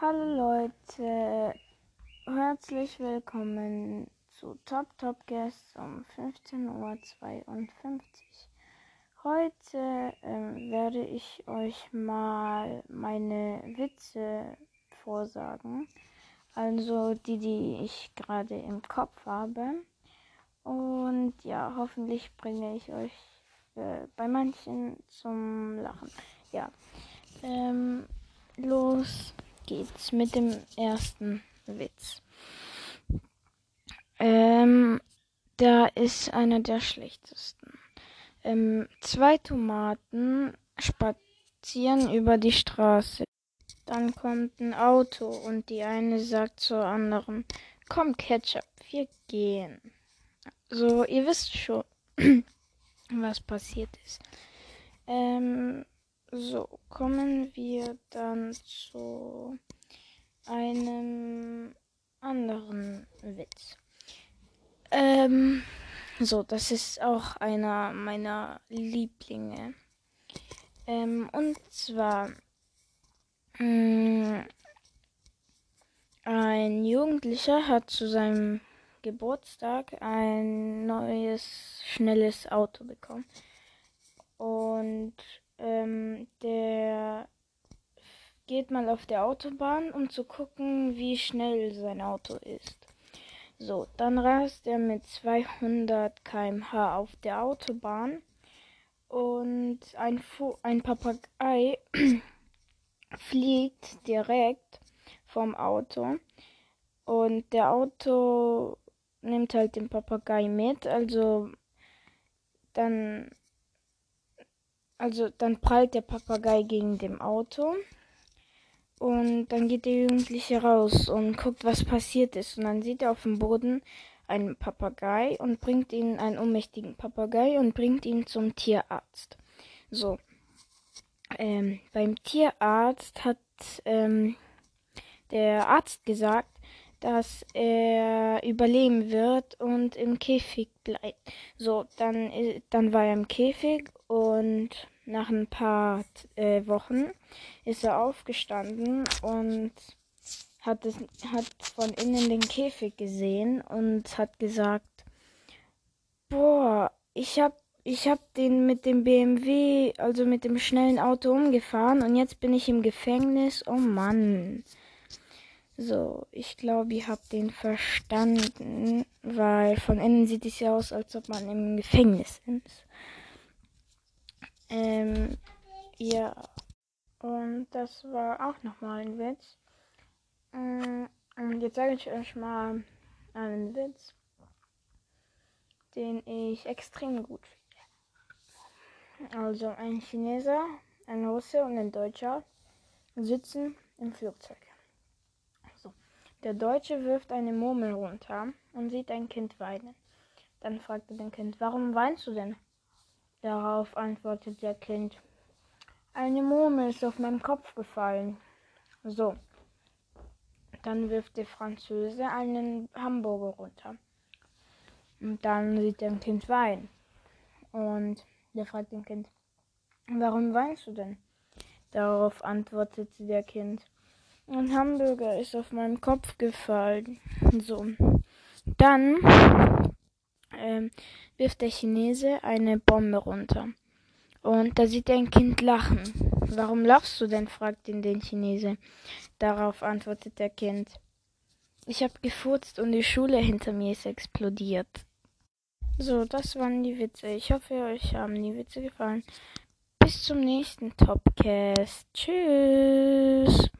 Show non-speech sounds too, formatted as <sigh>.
Hallo Leute, herzlich willkommen zu Top Top Guests um 15.52 Uhr. Heute ähm, werde ich euch mal meine Witze vorsagen, also die, die ich gerade im Kopf habe. Und ja, hoffentlich bringe ich euch äh, bei manchen zum Lachen. Ja, ähm, los geht's mit dem ersten Witz. Ähm, da ist einer der schlechtesten. Ähm, zwei Tomaten spazieren über die Straße. Dann kommt ein Auto und die eine sagt zur anderen, komm Ketchup, wir gehen. So, ihr wisst schon, <clears throat> was passiert ist. Ähm, so, kommen wir dann zu einem anderen Witz. Ähm, so, das ist auch einer meiner Lieblinge. Ähm, und zwar mh, mm, ein Jugendlicher hat zu seinem Geburtstag ein neues, schnelles Auto bekommen. Und ähm, der geht mal auf der Autobahn, um zu gucken, wie schnell sein Auto ist. So, dann rast er mit 200 km/h auf der Autobahn und ein, Fu ein Papagei <clears throat> fliegt direkt vom Auto und der Auto nimmt halt den Papagei mit, also dann also dann prallt der Papagei gegen dem Auto. Und dann geht der Jugendliche raus und guckt, was passiert ist. Und dann sieht er auf dem Boden einen Papagei und bringt ihn, einen ohnmächtigen Papagei und bringt ihn zum Tierarzt. So. Ähm, beim Tierarzt hat ähm, der Arzt gesagt, dass er überleben wird und im Käfig bleibt. So, dann, äh, dann war er im Käfig und nach ein paar äh, Wochen ist er aufgestanden und hat, es, hat von innen den Käfig gesehen und hat gesagt, boah, ich hab, ich hab den mit dem BMW, also mit dem schnellen Auto umgefahren und jetzt bin ich im Gefängnis. Oh Mann. So, ich glaube, ihr habt den verstanden, weil von innen sieht es ja aus, als ob man im Gefängnis ist. Ähm, ja. Und das war auch nochmal ein Witz. Mm, und jetzt sage ich euch mal einen Witz, den ich extrem gut finde. Also ein Chineser, ein Russe und ein Deutscher sitzen im Flugzeug. Der Deutsche wirft eine Murmel runter und sieht ein Kind weinen. Dann fragt er den Kind, warum weinst du denn? Darauf antwortet der Kind, eine Murmel ist auf meinen Kopf gefallen. So. Dann wirft der Franzose einen Hamburger runter. Und dann sieht er ein Kind weinen. Und der fragt den Kind, warum weinst du denn? Darauf antwortet der Kind, ein Hamburger ist auf meinen Kopf gefallen. So. Dann wirft der Chinese eine Bombe runter. Und da sieht er ein Kind lachen. Warum lachst du denn? fragt ihn der Chinese. Darauf antwortet der Kind. Ich habe gefurzt und die Schule hinter mir ist explodiert. So, das waren die Witze. Ich hoffe, euch haben die Witze gefallen. Bis zum nächsten Topcast. Tschüss.